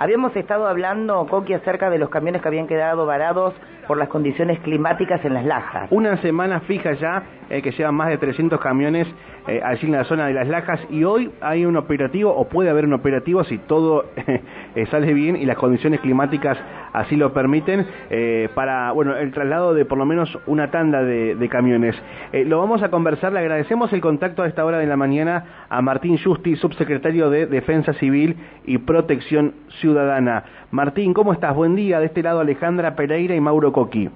Habíamos estado hablando, Coqui, acerca de los camiones que habían quedado varados por las condiciones climáticas en las lajas. Una semana fija ya eh, que llevan más de 300 camiones eh, allí en la zona de las lajas y hoy hay un operativo o puede haber un operativo si todo eh, sale bien y las condiciones climáticas así lo permiten para bueno el traslado de por lo menos una tanda de, de camiones. lo vamos a conversar, le agradecemos el contacto a esta hora de la mañana a Martín Justi, subsecretario de Defensa Civil y Protección Ciudadana. Martín, ¿cómo estás? Buen día. De este lado Alejandra Pereira y Mauro Coqui.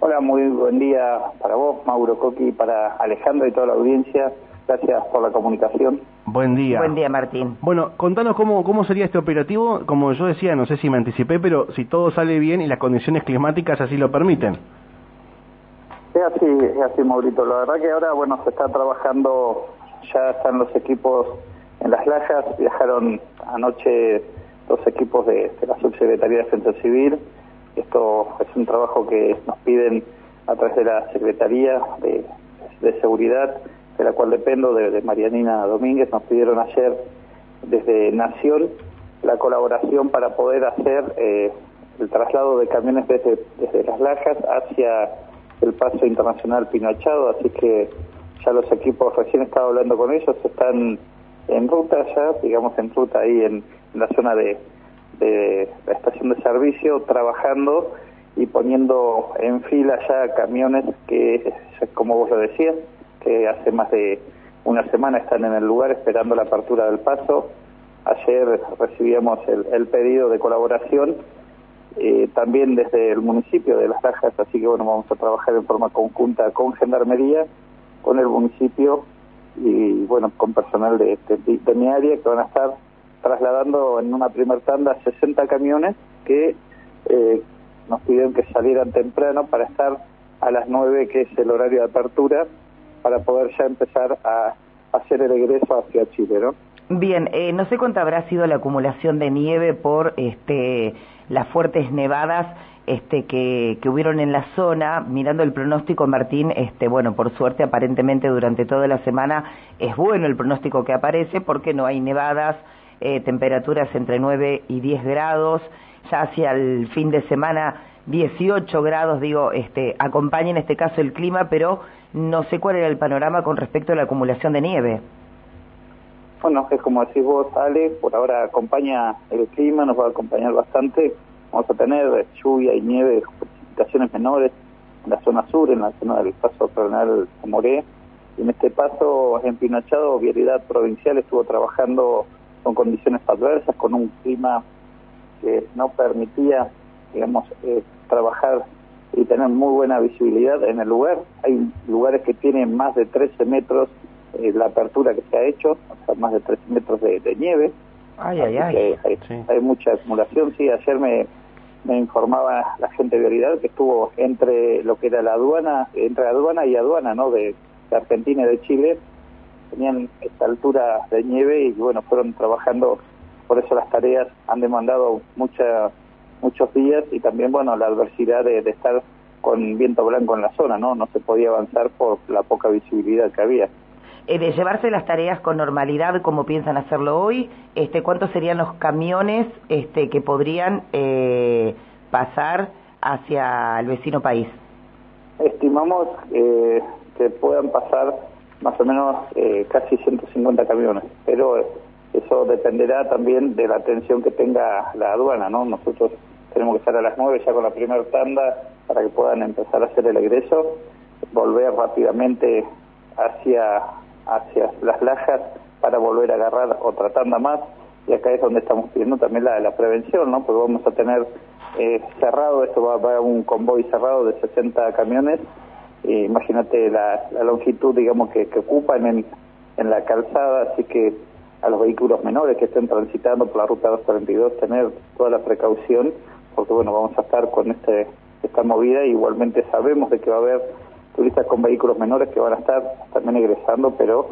Hola, muy buen día para vos, Mauro Coqui, para Alejandra y toda la audiencia. Gracias por la comunicación. Buen día. Buen día, Martín. Bueno, contanos cómo, cómo sería este operativo. Como yo decía, no sé si me anticipé, pero si todo sale bien y las condiciones climáticas así lo permiten. Es así, es así, Maurito. La verdad que ahora, bueno, se está trabajando, ya están los equipos en las lajas, viajaron anoche dos equipos de, de la Subsecretaría de Defensa Civil esto es un trabajo que nos piden a través de la Secretaría de, Seguridad, de la cual dependo, de, Marianina Domínguez. Nos pidieron ayer desde Nación la colaboración para poder hacer eh, el traslado de camiones desde, desde Las Lajas hacia el Paso Internacional Pinochado, así que ya los equipos, recién estaba hablando con ellos, están en ruta ya, digamos en ruta ahí en la zona de, de la estación de servicio trabajando y poniendo en fila ya camiones que, como vos lo decías, que hace más de una semana están en el lugar esperando la apertura del paso. Ayer recibíamos el, pedido de colaboración eh, también desde el municipio de Las Lajas, así que bueno, vamos a trabajar en forma conjunta con Gendarmería, con el municipio y bueno, con personal de, de mi área que van a estar trasladando en una primer tanda 60 camiones que eh, nos pidieron que salieran temprano para estar a las 9, que es el horario de apertura, para poder ya empezar a hacer el egreso hacia Chile, ¿no? Bien, eh, no sé cuánto habrá sido la acumulación de nieve por este, las fuertes nevadas este, que, que hubieron en la zona. Mirando el pronóstico, Martín, este, bueno, por suerte, aparentemente durante toda la semana es bueno el pronóstico que aparece porque no hay nevadas, eh, temperaturas entre 9 y 10 grados, ya hacia el fin de semana 18 grados, digo, este, acompaña en este caso el clima, pero no sé cuál era el panorama con respecto a la acumulación de nieve. Bueno, es como decís vos, Ale, por ahora acompaña el clima, nos va a acompañar bastante. Vamos a tener lluvia y nieve, precipitaciones menores en la zona sur, en la zona del paso coronel Moré. En este paso empinachado, Vialidad Provincial estuvo trabajando con condiciones adversas, con un clima que no permitía, digamos, eh, trabajar y tener muy buena visibilidad en el lugar. Hay lugares que tienen más de 13 metros eh, la apertura que se ha hecho, o sea, más de 13 metros de, nieve. Ay, ay, ay. Hay, mucha acumulación. Sí, ayer me, me informaba la gente de Vialidad que estuvo entre lo que era la aduana, entre aduana y aduana, ¿no? De, de Argentina y de Chile, tenían esta altura de nieve y bueno, fueron trabajando, por eso las tareas han demandado mucha, muchos días y también bueno, la adversidad de, estar con viento blanco en la zona, ¿no? No se podía avanzar por la poca visibilidad que había. Eh, de llevarse las tareas con normalidad como piensan hacerlo hoy, este, ¿cuántos serían los camiones este, que podrían eh, pasar hacia el vecino país? Estimamos eh, que puedan pasar más o menos eh, casi 150 camiones, pero eso dependerá también de la atención que tenga la aduana, ¿no? Nosotros tenemos que estar a las 9 ya con la primera tanda para que puedan empezar a hacer el egreso, volver rápidamente hacia, hacia las lajas para volver a agarrar otra tanda más y acá es donde estamos pidiendo también la, la prevención, ¿no? Porque vamos a tener eh, cerrado, esto va, va a un convoy cerrado de 60 camiones imagínate la, longitud, digamos, que, que ocupan en, en la calzada, así que a los vehículos menores que estén transitando por la ruta 242 tener toda la precaución, porque bueno, vamos a estar con este esta movida igualmente sabemos de que va a haber turistas con vehículos menores que van a estar también egresando, pero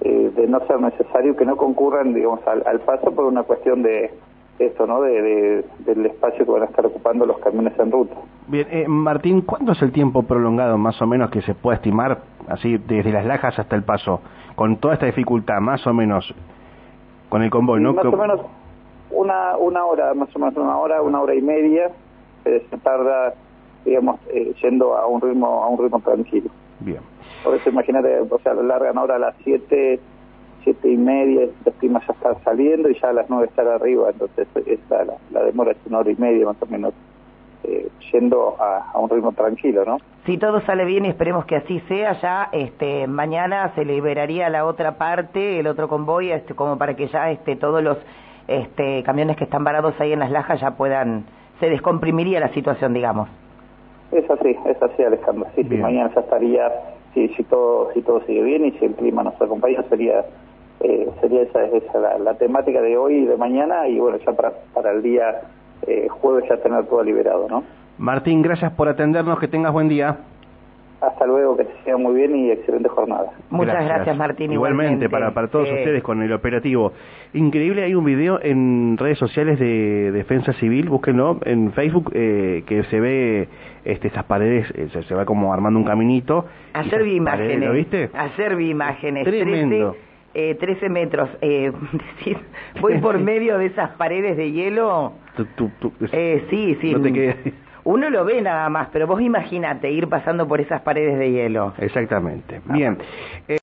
eh, de no ser necesario que no concurran, digamos, al paso por una cuestión de, esto, ¿no? De, del espacio que van a estar ocupando los camiones en ruta. Bien, eh, Martín, ¿cuánto es el tiempo prolongado más o menos que se puede estimar, así desde las lajas hasta el paso, con toda esta dificultad, más o menos, con el convoy, ¿no? Más o menos, una, una hora, más o menos una hora, una hora y media, eh, se tarda, digamos, eh, yendo a un ritmo a un ritmo tranquilo. Bien. Por eso imagínate, o sea, largan ahora a las siete, siete y media, la estima ya está saliendo y ya a las nueve estar arriba, entonces la demora es una hora y media más o menos eh, yendo a, a, un ritmo tranquilo, ¿no? Si todo sale bien y esperemos que así sea, ya este mañana se liberaría la otra parte, el otro convoy, este, como para que ya este todos los este camiones que están varados ahí en las lajas ya puedan, se descomprimiría la situación, digamos. Es así, es así, Alejandro. Sí, sí, mañana ya estaría, si, si todo si todo sigue bien y si el clima nos acompaña, sería eh, sería esa, esa la, la, temática de hoy y de mañana y bueno, ya para, para el día eh, jueves ya tener todo liberado, ¿no? Martín, gracias por atendernos, que tengas buen día. Hasta luego, que te siga muy bien y excelente jornada. Muchas gracias, gracias Martín. Igualmente, igualmente, para, para todos eh... ustedes con el operativo. Increíble, hay un video en redes sociales de Defensa Civil, búsquenlo en Facebook, eh, que se ve este, estas paredes, eh, se, se, va como armando un caminito. Ayer vi imágenes. Paredes, ¿Lo viste? Ayer vi imágenes. Tremendo. 13, eh, 13 metros. Eh, decir, voy por medio de esas paredes de hielo. Tú, tú, tú, eh, sí, sí. No te quedes... Uno lo ve nada más, pero vos imagínate ir pasando por esas paredes de hielo. Exactamente. Bien.